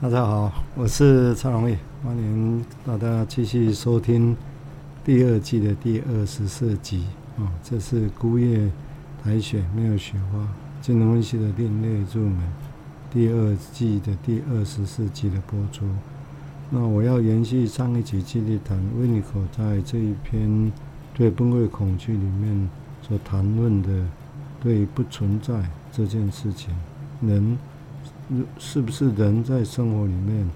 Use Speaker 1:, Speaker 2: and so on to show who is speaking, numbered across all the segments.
Speaker 1: 大家好，我是蔡荣义，欢迎大家继续收听第二季的第二十四集啊，这是孤叶苔藓没有雪花金融分析的另类入门第二季的第二十四集的播出。那我要延续上一集继续谈维尼口在这一篇对崩溃恐惧里面所谈论的对不存在这件事情，人是不是人在生活里面，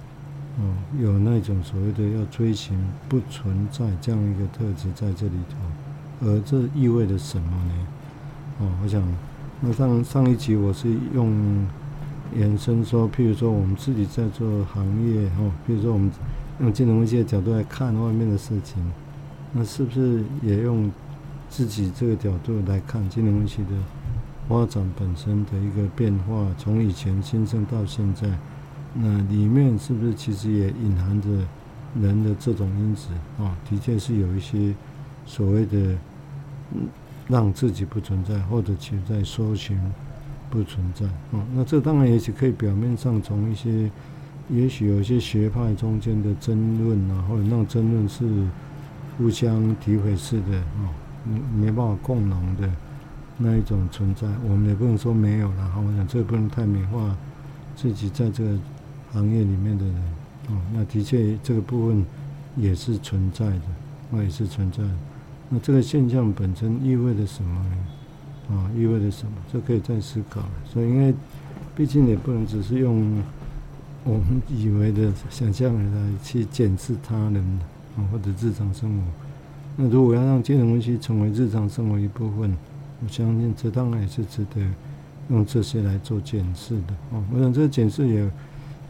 Speaker 1: 哦，有那种所谓的要追寻不存在这样一个特质在这里头，而这意味着什么呢？哦，我想那上上一集我是用。延伸说，譬如说我们自己在做行业哈，譬如说我们用金融分析的角度来看外面的事情，那是不是也用自己这个角度来看金融分析的发展本身的一个变化？从以前新生到现在，那里面是不是其实也隐含着人的这种因子啊？的确是有一些所谓的让自己不存在，或者其实在搜寻。不存在哦，那这当然也许可以表面上从一些，也许有一些学派中间的争论啊，或者那种争论是互相诋毁式的哦，没办法共融的那一种存在，我们也不能说没有了哈。我想这不能太美化自己在这个行业里面的人哦，那的确这个部分也是存在的，那也是存在的。那这个现象本身意味着什么呢？啊，意味着什么？这可以再思考。所以，因为毕竟也不能只是用我们以为的想象来去检视他人啊，或者日常生活。那如果要让金融分析成为日常生活一部分，我相信这当然也是值得用这些来做检视的。哦，我想这个检视也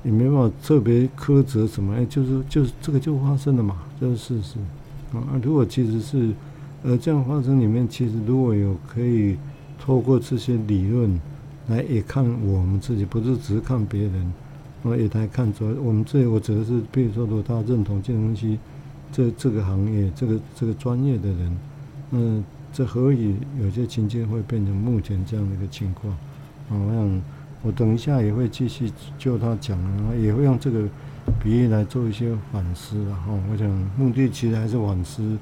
Speaker 1: 也没办法特别苛责什么，哎，就是就是这个就发生了嘛，这是事实。啊，如果其实是。而这样发生里面，其实如果有可以透过这些理论来也看我们自己，不是只是看别人，那也来看出我们这里，我指的是，比如说，如果他认同金融分析这这个行业，这个这个专业的人，嗯，这何以有些情境会变成目前这样的一个情况？啊，我想我等一下也会继续就他讲，然后也会用这个比喻来做一些反思，然后我想目的其实还是反思。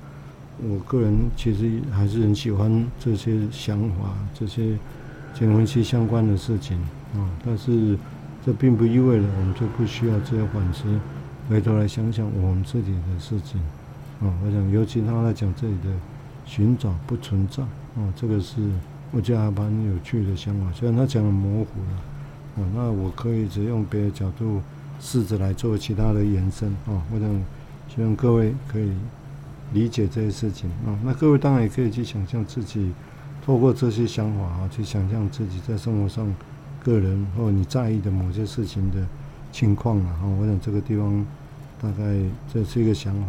Speaker 1: 我个人其实还是很喜欢这些想法，这些结婚期相关的事情啊。但是这并不意味着我们就不需要这些反思，回头来想想我们自己的事情啊。我想，尤其他来讲这里的寻找不存在啊，这个是我觉得还蛮有趣的想法。虽然他讲的模糊了啊，那我可以只用别的角度试着来做其他的延伸啊。我想希望各位可以。理解这些事情啊，那各位当然也可以去想象自己，透过这些想法啊，去想象自己在生活上，个人或你在意的某些事情的情况啊。我想这个地方大概这是一个想法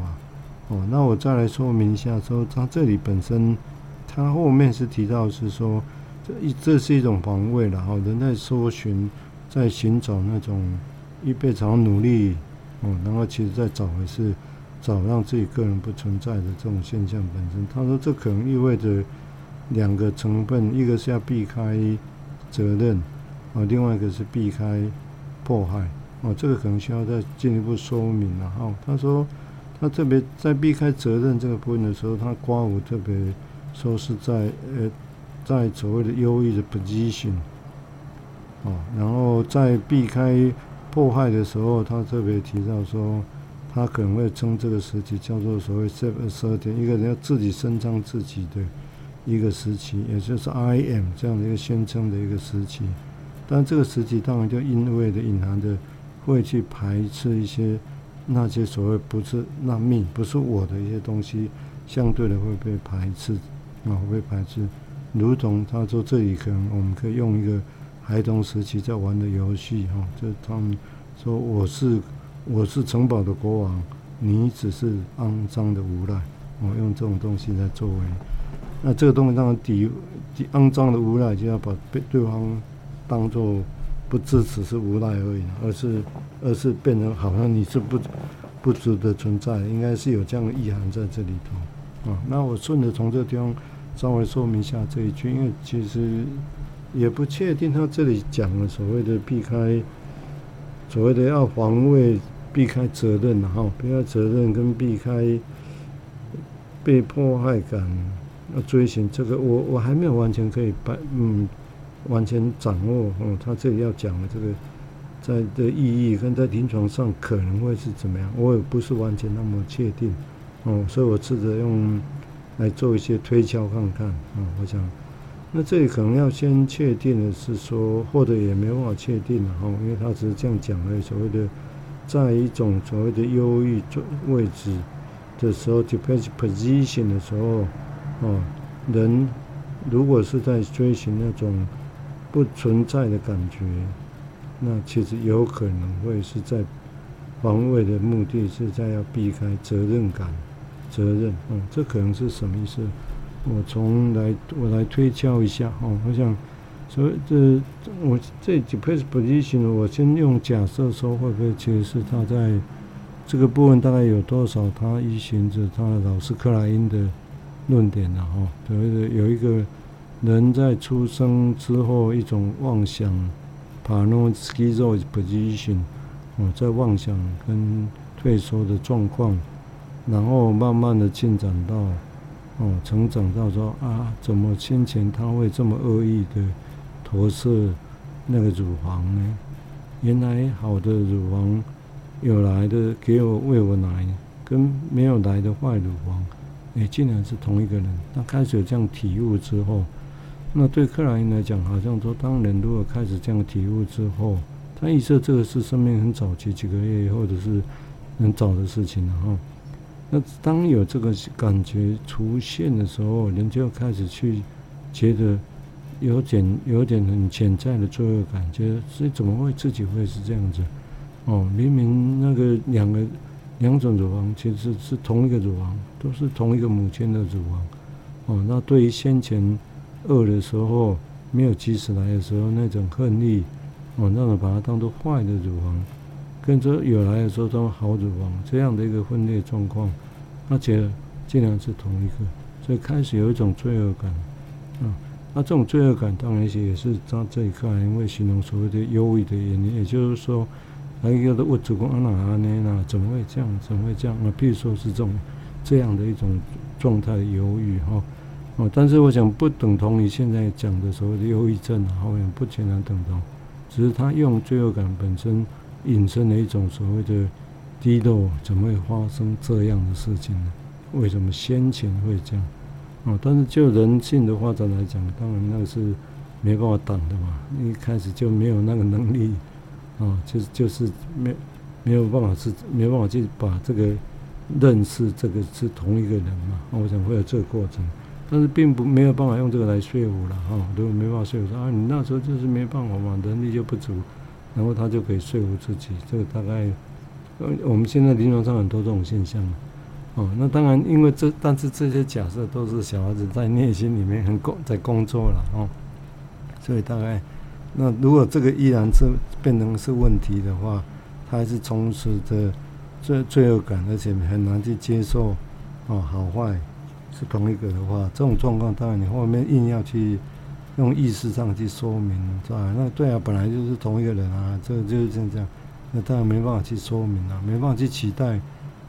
Speaker 1: 哦。那我再来说明一下，说它这里本身，它后面是提到是说，这一这是一种防卫了哈。人在搜寻，在寻找那种一辈子努力哦，然后其实在找的是。找让自己个人不存在的这种现象本身，他说这可能意味着两个成分，一个是要避开责任，啊，另外一个是避开迫害，哦，这个可能需要再进一步说明了哈。他说他特别在避开责任这个部分的时候，他括弧特别说是在呃，在所谓的优异的 position，哦，然后在避开迫害的时候，他特别提到说。他可能会称这个时期叫做所谓 self-assertion，一个人要自己伸张自己的一个时期，也就是 I am 这样的一个宣称的一个时期。但这个时期当然就因为的隐含的会去排斥一些那些所谓不是那命不是我的一些东西，相对的会被排斥啊，会被排斥。如同他说这里可能我们可以用一个孩童时期在玩的游戏哈，就他们说我是。我是城堡的国王，你只是肮脏的无赖。我用这种东西来作为，那这个东西当然抵抵肮脏的无赖，就要把被对方当做不支持是无赖而已，而是而是变成好像你是不不值得存在，应该是有这样的意涵在这里头啊。那我顺着从这个地方稍微说明一下这一句，因为其实也不确定他这里讲了所谓的避开。所谓的要防卫、避开责任，哈，避开责任跟避开被迫害感，要追寻这个，我我还没有完全可以把嗯完全掌握哦，他这里要讲的这个在的意义跟在临床上可能会是怎么样，我也不是完全那么确定哦，所以我试着用来做一些推敲看看啊，我想。那这里可能要先确定的是说，或者也没办法确定了哈，因为他只是这样讲的，所谓的在一种所谓的忧郁位置的时候 d e p e n d e position 的时候，哦，人如果是在追寻那种不存在的感觉，那其实有可能会是在防卫的目的是在要避开责任感、责任，嗯，这可能是什么意思？我从来我来推敲一下哦，我想，所以这我这几 position，我先用假设说会不会其实是他在这个部分大概有多少他依循着他老师克莱因的论点呢？哈，所谓的有一个人在出生之后一种妄想 paranoid schizoid position，哦，在妄想跟退缩的状况，然后慢慢的进展到。哦，成长到说啊，怎么先前他会这么恶意的投射那个乳房呢？原来好的乳房有来的给我喂我奶，跟没有来的坏乳房，也竟然是同一个人。他开始这样体悟之后，那对克莱因来讲，好像说，当人如果开始这样体悟之后，他预设这个是生命很早期几个月以后的是很早的事情了哈。那当有这个感觉出现的时候，人就开始去觉得有点有点很潜在的罪恶感，觉得所以怎么会自己会是这样子？哦，明明那个两个两种乳房其实是同一个乳房，都是同一个母亲的乳房。哦，那对于先前恶的时候没有及时来的时候那种恨意，哦，那种把它当做坏的乳房。跟着有来的时候都好乳房，这样的一个分裂状况，而且竟然是同一个，所以开始有一种罪恶感，啊，那这种罪恶感当然也是在这一块，因为形容所谓的忧郁的原因，也就是说，还有的我主公阿哪阿内那怎么会这样？怎么会这样？啊，譬如说是这种这样的一种状态的忧郁哈，哦但是我想不等同于现在讲的所谓的忧郁症，好像不全然等同，只是他用罪恶感本身。引申了一种所谓的低落，怎么会发生这样的事情呢？为什么先前会这样？哦，但是就人性的发展来讲，当然那个是没办法挡的嘛。一开始就没有那个能力，啊，就是就是没没有办法是没办法去把这个认识这个是同一个人嘛。我想会有这个过程，但是并不没有办法用这个来说服了哈。如果没办法说服说啊，你那时候就是没办法嘛，能力就不足。然后他就可以说服自己，这个大概，呃，我们现在临床上很多这种现象，哦，那当然，因为这，但是这些假设都是小孩子在内心里面很工在工作了，哦，所以大概，那如果这个依然是变成是问题的话，他还是充斥着罪罪恶感，而且很难去接受，哦，好坏是同一个的话，这种状况，当然你后面硬要去。用意识上去说明，是吧？那对啊，本来就是同一个人啊，这就是这样，那当然没办法去说明了，没办法去期待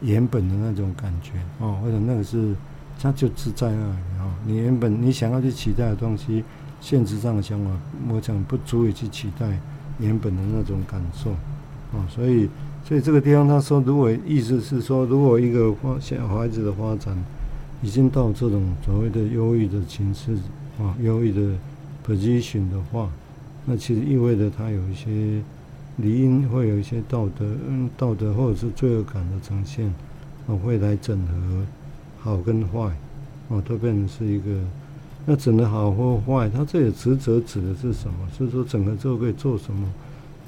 Speaker 1: 原本的那种感觉哦，或者那个是它就是在那里啊。你原本你想要去期待的东西，现实上的想法，我想不足以去期待原本的那种感受啊。所以，所以这个地方他说，如果意思是说，如果一个发小孩子的发展已经到这种所谓的忧郁的情绪啊，忧郁的。position 的话，那其实意味着他有一些理应会有一些道德，嗯，道德或者是罪恶感的呈现，啊，会来整合好跟坏，啊，都变成是一个。那整的好或坏，他这里职责指的是什么？是说整个之后可以做什么？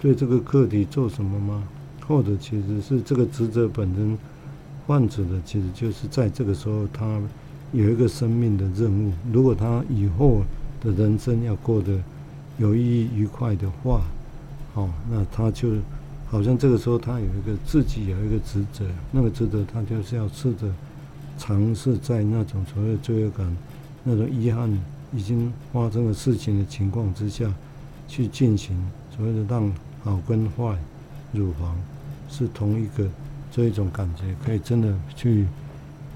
Speaker 1: 对这个课题做什么吗？或者其实是这个职责本身，患者的其实就是在这个时候他有一个生命的任务。如果他以后。的人生要过得有意义、愉快的话，哦，那他就好像这个时候他有一个自己有一个职责，那个职责他就是要试着尝试在那种所谓的罪恶感、那种遗憾已经发生的事情的情况之下，去进行所谓的让好跟坏乳房是同一个这一种感觉，可以真的去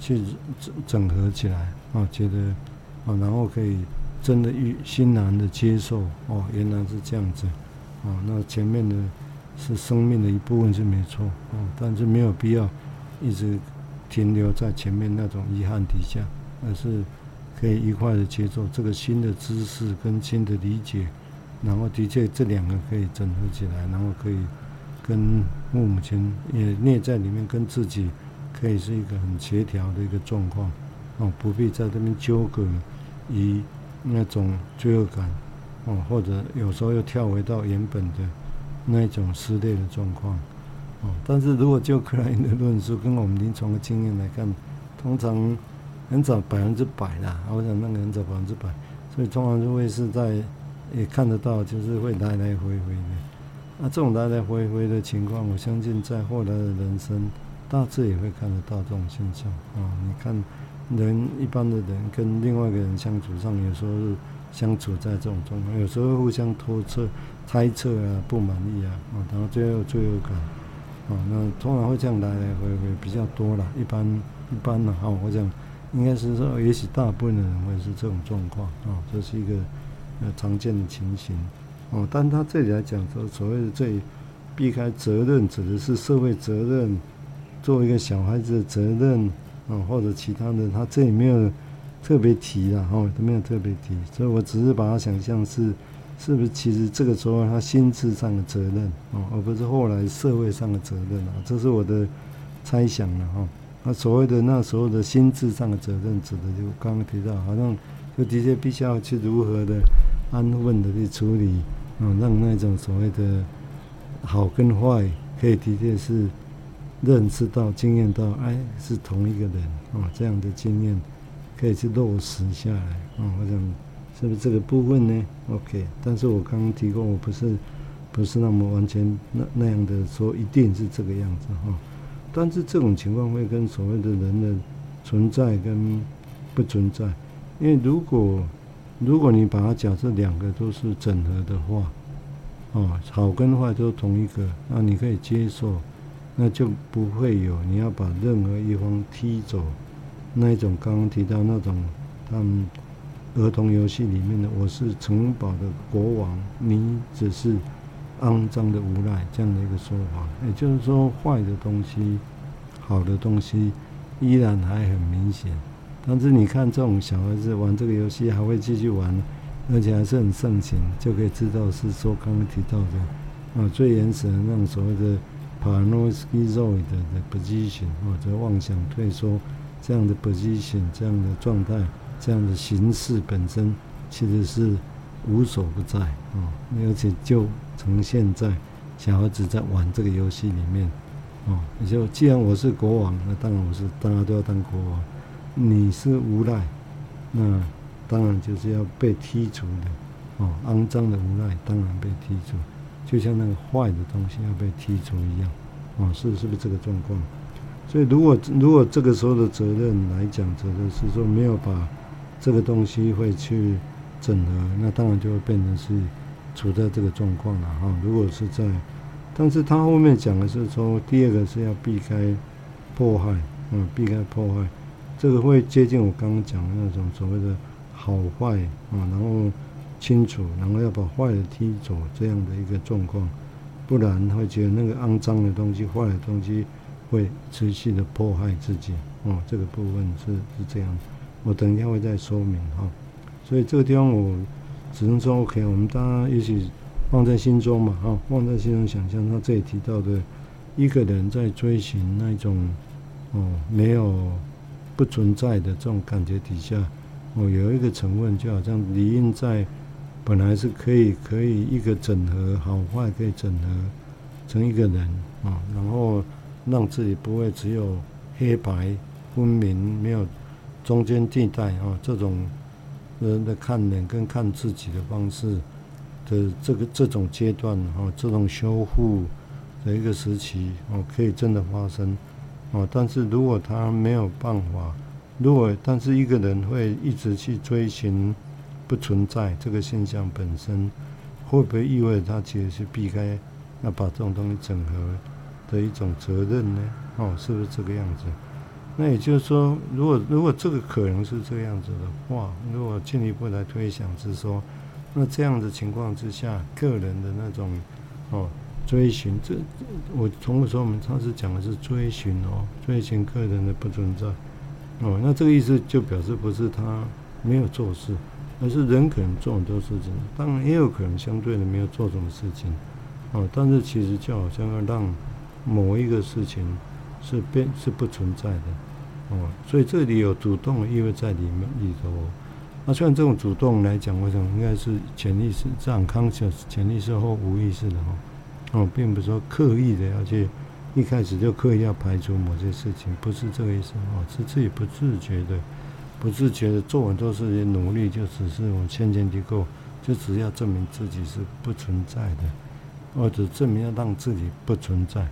Speaker 1: 去整整合起来啊，觉得啊，然后可以真的欣欣然的接受哦，原来是这样子啊，那前面的是生命的一部分是没错啊，但是没有必要一直停留在前面那种遗憾底下，而是可以愉快的接受这个新的知识跟新的理解。然后的确，这两个可以整合起来，然后可以跟父母亲也内在里面跟自己，可以是一个很协调的一个状况，哦，不必在这边纠葛于那种罪恶感，哦，或者有时候又跳回到原本的那一种撕裂的状况，哦，但是如果就克莱因的论述跟我们临床的经验来看，通常很少百分之百啦，我想那个很少百分之百，所以通常就会是在。也看得到，就是会来来回回的。那这种来来回回的情况，我相信在后来的人生，大致也会看得到这种现象啊。你看，人一般的人跟另外一个人相处上，有时候是相处在这种状况，有时候互相拖测、猜测啊，不满意啊，啊，然后最后罪恶感啊，那通常会这样来来回回比较多了。一般一般的哈，我想应该是说，也许大部分的人会是这种状况啊，这是一个。呃，常见的情形，哦，但他这里来讲说，所谓的这避开责任，指的是社会责任，作为一个小孩子的责任，啊，或者其他的，他这里没有特别提了，哈，都没有特别提，所以我只是把它想象是，是不是其实这个时候他心智上的责任，哦，而不是后来社会上的责任啊，这是我的猜想了，哈，那所谓的那时候的心智上的责任，指的就刚刚提到，好像。就的确必须要去如何的安稳的去处理，嗯，让那种所谓的好跟坏，可以的确是认识到、经验到，哎，是同一个人，哦，这样的经验可以去落实下来，啊，我想是不是这个部分呢？OK，但是我刚刚提过，我不是不是那么完全那那样的说，一定是这个样子哈。但是这种情况会跟所谓的人的存在跟不存在。因为如果如果你把它假设两个都是整合的话，哦，好跟坏都同一个，那你可以接受，那就不会有你要把任何一方踢走那一种刚刚提到那种他们儿童游戏里面的我是城堡的国王，你只是肮脏的无赖这样的一个说法，也就是说坏的东西、好的东西依然还很明显。但是你看，这种小孩子玩这个游戏还会继续玩，而且还是很盛情，就可以知道是说刚刚提到的啊，最原始的那种所谓的 paranoid 的 position 或者妄想退缩这样的 position 这样的状态，这样的形式本身其实是无所不在啊，而且就呈现在小孩子在玩这个游戏里面啊，也就既然我是国王，那当然我是大家都要当国王。你是无赖，那当然就是要被剔除的哦。肮脏的无赖当然被剔除，就像那个坏的东西要被剔除一样哦。是是不是这个状况？所以如果如果这个时候的责任来讲，责任是说没有把这个东西会去整合，那当然就会变成是处在这个状况了哈。如果是在，但是他后面讲的是说，第二个是要避开迫害，嗯，避开迫害。这个会接近我刚刚讲的那种所谓的好坏啊，然后清楚，然后要把坏的踢走这样的一个状况，不然会觉得那个肮脏的东西、坏的东西会持续的迫害自己哦。这个部分是是这样，我等一下会再说明哈。所以这个地方我只能说 OK，我们大家一起放在心中嘛哈，放在心中想象。他这里提到的一个人在追寻那种哦没有。不存在的这种感觉底下，哦，有一个成分，就好像理应在本来是可以可以一个整合好坏可以整合成一个人啊，然后让自己不会只有黑白分明，没有中间地带啊，这种人的看人跟看自己的方式的这个这种阶段啊，这种修复的一个时期哦，可以真的发生。哦，但是如果他没有办法，如果但是一个人会一直去追寻不存在这个现象本身，会不会意味他其实是避开要把这种东西整合的一种责任呢？哦，是不是这个样子？那也就是说，如果如果这个可能是这样子的话，如果进一步来推想是说，那这样的情况之下，个人的那种哦追寻，这我从不说我们上次讲的是追寻哦，追寻个人的不存在哦，那这个意思就表示不是他没有做事，而是人可能做很多事情，当然也有可能相对的没有做什么事情哦，但是其实就好像要让某一个事情是变是不存在的。哦，所以这里有主动的意味在里面里头。那虽然这种主动来讲，我想应该是潜意识这样 conscious 潜意识或无意识的哦，哦，并不是说刻意的要去一开始就刻意要排除某些事情，不是这个意思哦，是自己不自觉的、不自觉的做很多事情努力，就只是我先前提过，就只要证明自己是不存在的，或者证明要让自己不存在。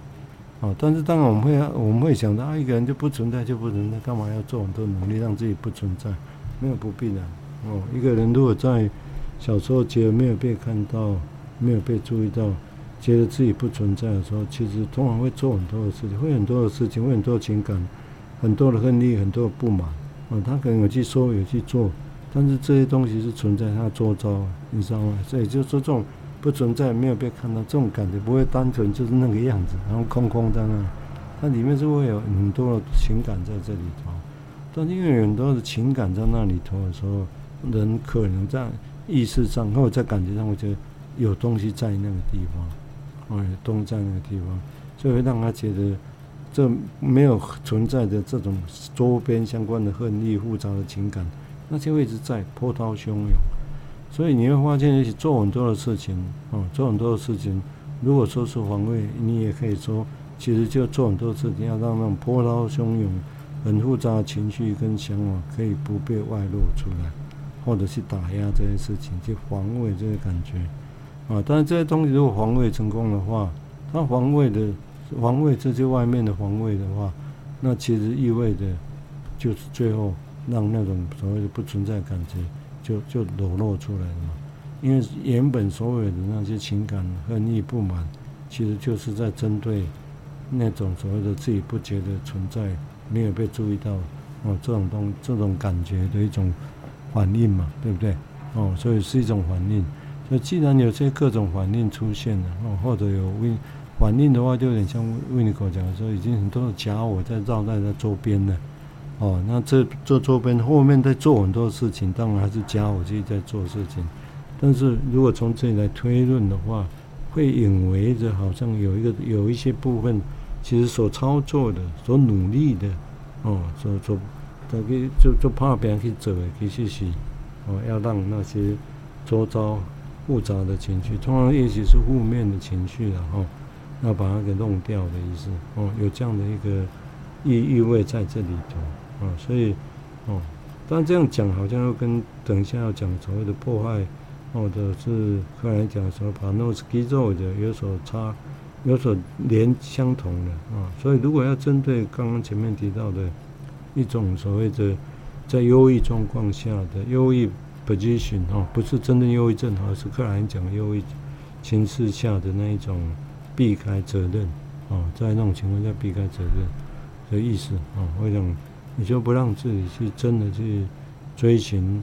Speaker 1: 哦，但是当然我们会，我们会想到啊，一个人就不存在就不存在，干嘛要做很多努力让自己不存在？没有不必然。哦，一个人如果在小时候觉得没有被看到，没有被注意到，觉得自己不存在的时候，其实通常会做很多的事情，会很多的事情，会很多的情感，很多的恨意，很多的不满。嗯，他可能有去说，有去做，但是这些东西是存在他周遭，你知道吗？所以就是说这种。不存在，没有被看到，这种感觉不会单纯就是那个样子，然后空空荡荡，它里面是会有很多的情感在这里头。但是因为有很多的情感在那里头的时候，人可能在意识上或者在感觉上会觉得有东西在那个地方，哦，东西在那个地方，就会让他觉得这没有存在的这种周边相关的恨意、复杂的情感，那些位置在波涛汹涌。所以你会发现，一起做很多的事情，哦，做很多的事情。如果说是防卫，你也可以说，其实就做很多事情，要让那种波涛汹涌、很复杂的情绪跟想法可以不被外露出来，或者去打压这些事情，去防卫这些感觉，啊。但是这些东西如果防卫成功的话，它防卫的防卫这些外面的防卫的话，那其实意味着就是最后让那种所谓的不存在感觉。就就裸露出来了嘛，因为原本所有的那些情感恨意不满，其实就是在针对那种所谓的自己不觉得存在、没有被注意到哦这种东这种感觉的一种反应嘛，对不对？哦，所以是一种反应。那既然有些各种反应出现了哦，或者有反应的话，就有点像维尼口讲的说，已经很多的假我在绕在他周边了。哦，那这这周边后面在做很多事情，当然还是假我自己在做事情。但是如果从这里来推论的话，会以为着好像有一个有一些部分，其实所操作的、所努力的，哦，所所大概就就怕别人去走的，其实是哦，要让那些周遭复杂的情绪，通常也许是负面的情绪然后，要把它给弄掉的意思哦，有这样的一个意意味在这里头。哦，所以，哦，但这样讲好像又跟等一下要讲所谓的破坏，或者是后来讲说把 nose 肌肉的有所差，有所连相同的啊。所以如果要针对刚刚前面提到的一种所谓的在忧郁状况下的忧郁 position 哦，不是真正忧郁症，而是克莱因讲的忧郁情势下的那一种避开责任啊，在那种情况下避开责任的意思啊，我想。你就不让自己去真的去追寻，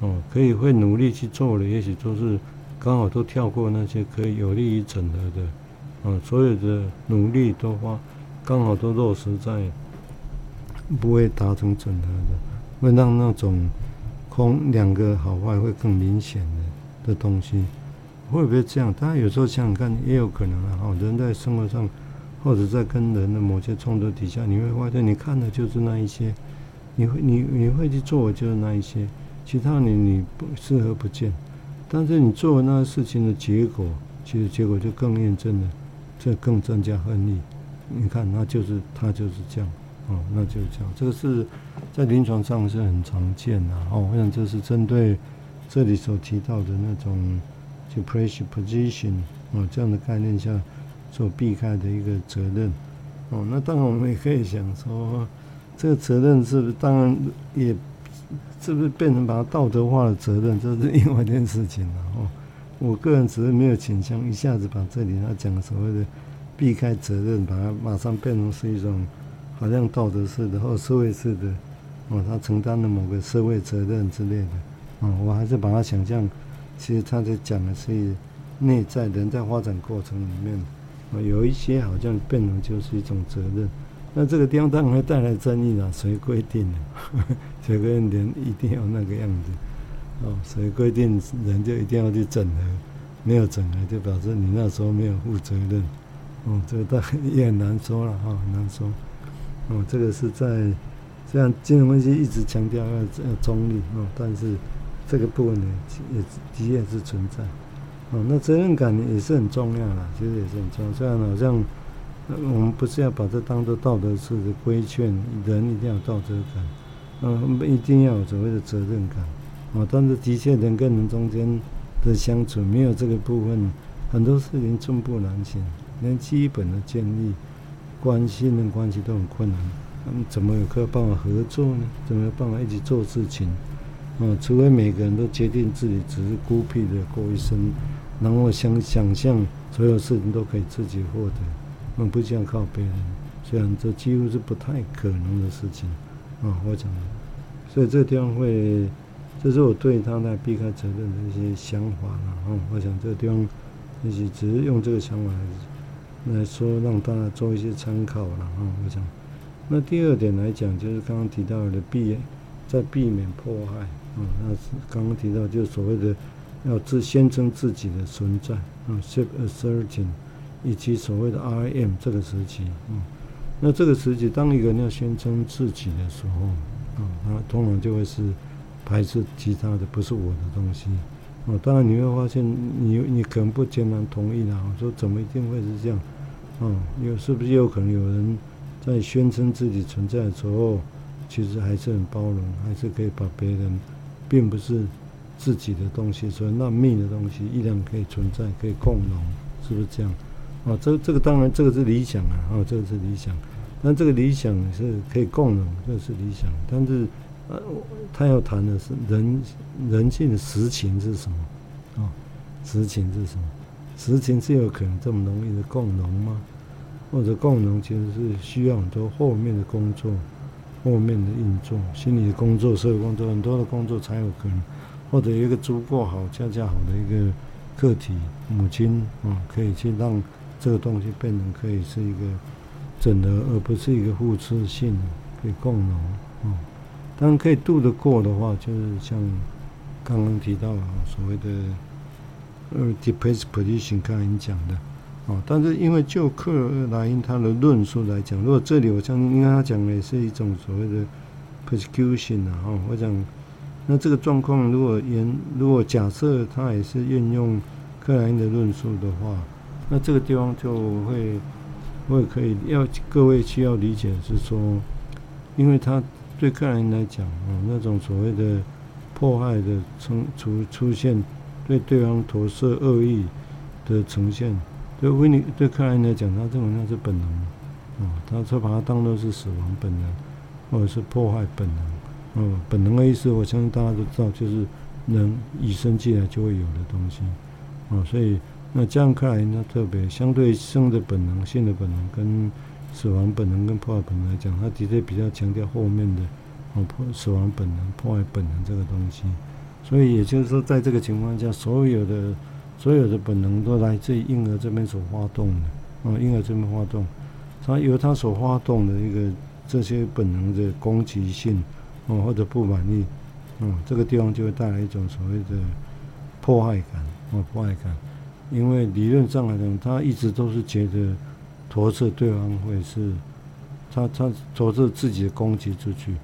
Speaker 1: 哦，可以会努力去做的，也许都是刚好都跳过那些可以有利于整合的，啊，所有的努力都花，刚好都落实在不会达成整合的，会让那种空两个好坏会更明显的的东西，会不会这样？当然有时候想想看，也有可能啊，人在生活上。或者在跟人的某些冲突底下，你会发现你看的就是那一些，你会你你会去做就是那一些，其他你你不视而不见，但是你做那个事情的结果，其实结果就更验证了，这更增加恨意。你看，那就是他就是这样，哦，那就叫这。个是在临床上是很常见的，哦，我想这是针对这里所提到的那种就 pressure position 哦这样的概念下。所避开的一个责任，哦，那当然我们也可以想说，这个责任是不是当然也是不是变成把它道德化的责任，这是另外一件事情了哦。我个人只是没有倾向一下子把这里他讲的所谓的避开责任，把它马上变成是一种好像道德式的或社会式的哦，他承担了某个社会责任之类的哦，我还是把它想象，其实他在讲的是内在人在发展过程里面，哦，有一些好像变成就是一种责任。那这个地方当然会带来争议了，谁规定的？谁规定人一定要那个样子？哦，谁规定人就一定要去整合？没有整合就表示你那时候没有负责任。哦，这个当然也很难说了哈，很难说。哦，这个是在虽然金融分析一直强调要要中立哦，但是这个部分呢也的确是存在。哦，那责任感也是很重要啦，其实也是很重要。虽然好像。我们不是要把这当做道德式的规劝，人一定要有道德感，嗯，一定要有所谓的责任感，哦，但是的确人跟人中间的相处没有这个部分，很多事情寸步难行，连基本的建立关系、信任关系都很困难，那么怎么有可办法合作呢？怎么有办法一起做事情？啊，除非每个人都决定自己只是孤僻的过一生，然后想想象所有事情都可以自己获得。我们不需要靠别人，虽然这几乎是不太可能的事情，啊，我讲，所以这个地方会，这是我对他来避开责任的一些想法了，啊，我想这个地方，也许只是用这个想法来说，让大家做一些参考了，啊，我想，那第二点来讲，就是刚刚提到的避，在避免迫害，啊，那是刚刚提到就是所谓的要自宣称自己的存在，啊，self-asserting。以及所谓的 I am 这个时期，嗯，那这个时期，当一个人要宣称自己的时候，啊，他通常就会是排斥其他的，不是我的东西，哦，当然你会发现你，你可能不全然同意啦，我说怎么一定会是这样，哦，有是不是有可能有人在宣称自己存在的时候，其实还是很包容，还是可以把别人并不是自己的东西，所以那命的东西依然可以存在，可以共荣，是不是这样？哦，这这个当然这个是理想啊，哦，这个是理想，但这个理想是可以共荣，这是理想，但是呃，他要谈的是人人性的实情是什么？哦，实情是什么？实情是有可能这么容易的共荣吗？或者共荣其实是需要很多后面的工作，后面的运作，心理的工作、社会工作，很多的工作才有可能，或者一个足够好、恰恰好的一个个体母亲啊，可以去让。这个东西变成可以是一个整合，而不是一个互斥性的，可以共荣啊。当然可以度得过的话，就是像刚刚提到所谓的呃，depress position，刚才你讲的哦。但是因为就克莱因他的论述来讲，如果这里我相信，应该他讲的也是一种所谓的 persecution 啊。我讲，那这个状况如果言，如果假设他也是运用克莱因的论述的话。那这个地方就会，我也可以要各位需要理解是说，因为他对克莱因来讲啊，那种所谓的迫害的出出出现，对对方投射恶意的呈现，对维尼对克莱因来讲，他认为那是本能，啊，他说把它当作是死亡本能，或者是破坏本能，哦，本能的意思，我相信大家都知道，就是人与生俱来就会有的东西，啊，所以。那这样看来，呢，特别相对生的本能、性的本能跟死亡本能跟破坏本能来讲，他的确比较强调后面的哦破死亡本能、破坏本能这个东西。所以也就是说，在这个情况下，所有的所有的本能都来自于婴儿这边所发动的哦，婴儿这边发动，他由他所发动的一个这些本能的攻击性哦或者不满意，哦这个地方就会带来一种所谓的破坏感哦破坏感。因为理论上来讲，他一直都是觉得投射对方会是他他投射自己的攻击出去，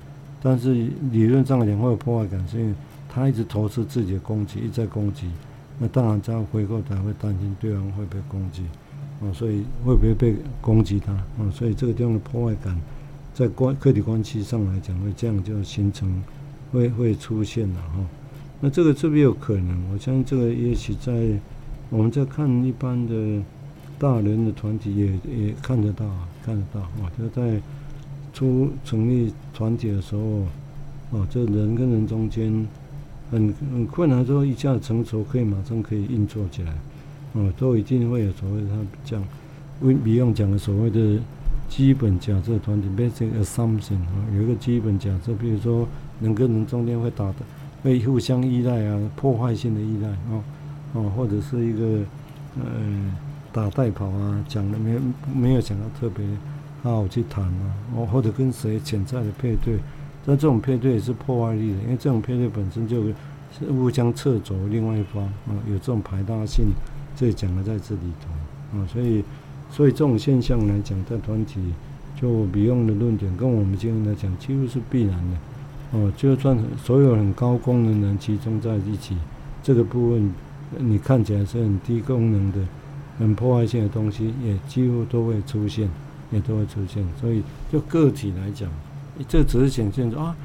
Speaker 1: 但是理论上来讲会有破坏感，是因为他一直投射自己的攻击，一直在攻击，那当然这样回过头会担心对方会被攻击，啊，所以会不会被攻击他啊？所以这个地方的破坏感，在关客体关系上来讲，会这样就形成，会会出现了哈。那这个是不是有可能？我相信这个也许在。我们在看一般的大人的团体也，也看得到，看得到啊！就在初成立团体的时候，哦，这人跟人中间很很困难之后一下子成熟，可以马上可以运作起来，哦，都一定会有所谓他讲，为比用讲的所谓的基本假设团体 basic assumption 啊，有一个基本假设，比如说人跟人中间会打的，会互相依赖啊，破坏性的依赖啊，哦，或者是一个呃打带跑啊，讲的没没有想到特别好好去谈啊，哦，或者跟谁潜在的配对。但这种配对也是破坏力的，因为这种配对本身就是互相掣肘另外一方啊，有这种排他性，这讲的在这里头啊，所以所以这种现象来讲，在团体就比用的论点跟我们今天来讲几乎是必然的哦，就算所有很高功能的人集中在一起，这个部分你看起来是很低功能的、很破坏性的东西，也几乎都会出现，也都会出现，所以就个体来讲。这只是显现说啊，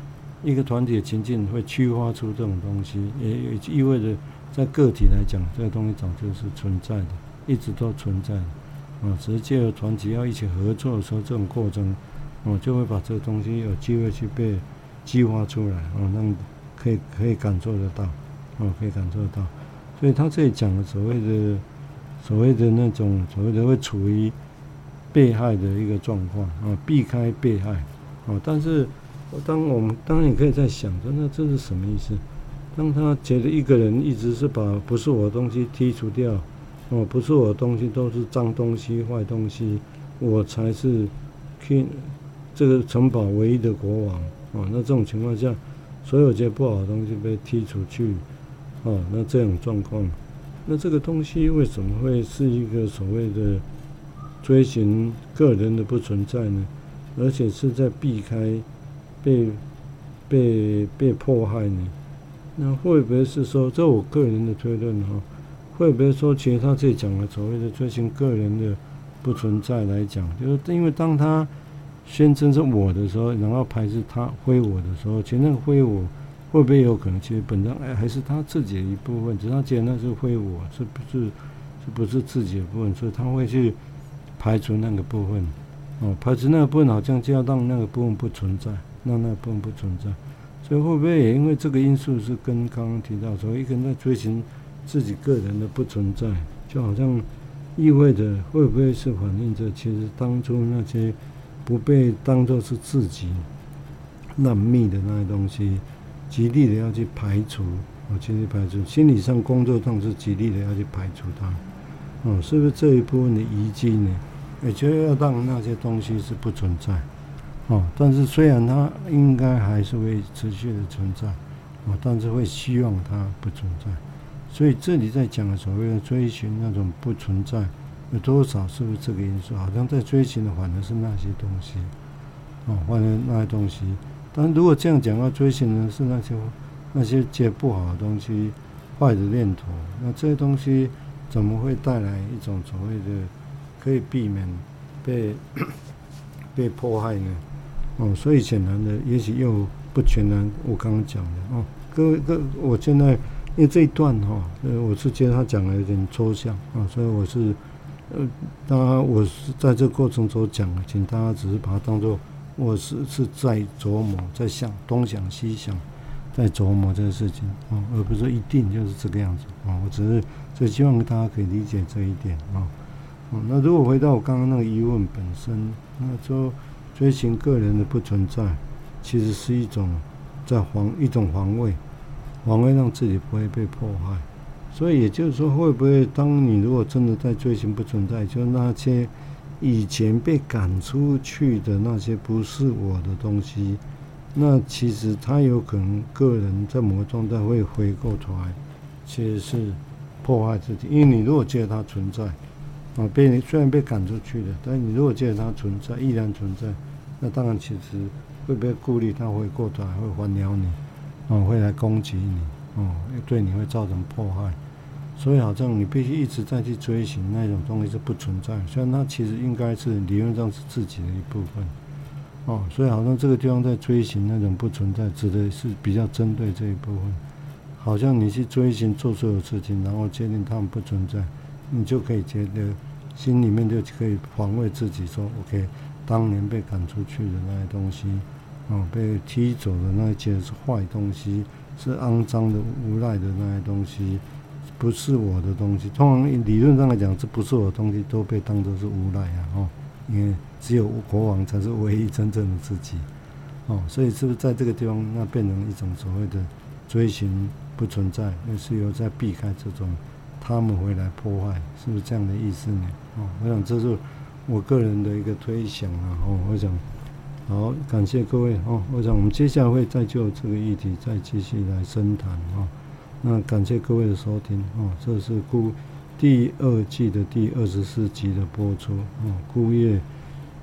Speaker 1: 一个团体的情境会驱发出这种东西，也也意味着在个体来讲，这个东西早就是存在的，一直都存在的。啊，只是借由团体要一起合作的时候，这种过程，哦，就会把这个东西有机会去被激发出来，啊，让可以可以感受得到，啊，可以感受得到。所以他这里讲的所谓的所谓的那种所谓的会处于被害的一个状况啊，避开被害。哦，但是，当我们当然你可以在想着，那这是什么意思？当他觉得一个人一直是把不是我的东西剔除掉，哦，不是我的东西都是脏东西、坏东西，我才是 king 这个城堡唯一的国王。哦，那这种情况下，所有这些不好的东西被剔除去，哦，那这种状况，那这个东西为什么会是一个所谓的追寻个人的不存在呢？而且是在避开被被被迫害呢？那会不会是说，这我个人的推论哈？会不会说，其实他这里讲的所谓的追寻个人的不存在来讲，就是因为当他宣称是我的时候，然后排斥他挥我的时候，其实那个挥我会不会有可能，其实本身哎还是他自己的一部分，只是他觉得那是挥我，是不是是不是自己的部分，所以他会去排除那个部分。哦，排斥那个部分，好像就要让那个部分不存在，让那个部分不存在，所以会不会也因为这个因素是跟刚刚提到说，一个人在追寻自己个人的不存在，就好像意味着会不会是反映着其实当初那些不被当作是自己烂密的那些东西，极力的要去排除，哦，极力排除，心理上、工作上是极力的要去排除它，哦，是不是这一部分的遗迹呢？也就要让那些东西是不存在，哦，但是虽然它应该还是会持续的存在，哦，但是会希望它不存在。所以这里在讲的所谓的追寻那种不存在，有多少是不是这个因素？好像在追寻的反而是那些东西，哦，反而那些东西。但如果这样讲，要追寻的是那些那些接不好的东西、坏的念头，那这些东西怎么会带来一种所谓的？可以避免被 被迫害呢？哦，所以显然的，也许又不全然。我刚刚讲的哦，各位各，我现在因为这一段哈，呃，我是觉得他讲的有点抽象啊，所以我是呃，当然我是在这个过程中讲的，请大家只是把它当做我是是在琢磨，在想东想西想，在琢磨这个事情啊，而不是一定就是这个样子啊。我只是就希望大家可以理解这一点啊。哦，哦那如果回到我刚刚那个疑问本身，那说追寻个人的不存在，其实是一种在防一种防卫，防卫让自己不会被迫害。所以也就是说，会不会当你如果真的在追寻不存在，就那些以前被赶出去的那些不是我的东西，那其实他有可能个人在某个状态会回过头来，其实是破坏自己。因为你如果觉得它存在。啊，被你虽然被赶出去了，但是你如果觉得它存在，依然存在，那当然其实会不会顾虑它会过头，会环绕你，哦，会来攻击你，哦，对你会造成破坏，所以好像你必须一直在去追寻那种东西是不存在，虽然它其实应该是理论上是自己的一部分，哦，所以好像这个地方在追寻那种不存在，指的是比较针对这一部分，好像你去追寻做所有事情，然后确定它们不存在，你就可以觉得。心里面就可以防卫自己，说：“OK，当年被赶出去的那些东西，哦，被踢走的那一些是坏东西，是肮脏的、无赖的那些东西，不是我的东西。通常理论上来讲，这不是我的东西，都被当作是无赖啊！哦，因为只有国王才是唯一真正的自己。哦，所以是不是在这个地方，那变成一种所谓的追寻不存在，而是有在避开这种他们回来破坏，是不是这样的意思呢？哦，我想这是我个人的一个推想啊。哦，我想。好，感谢各位哦。我想我们接下来会再就这个议题再继续来深谈哦。那感谢各位的收听哦。这是孤第二季的第二十四集的播出哦。孤叶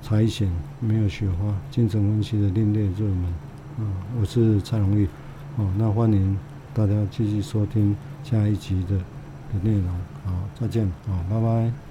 Speaker 1: 苔藓没有雪花，精神分析的另类热门啊。我是蔡荣玉哦。那欢迎大家继续收听下一集的的内容。好，再见好，拜拜。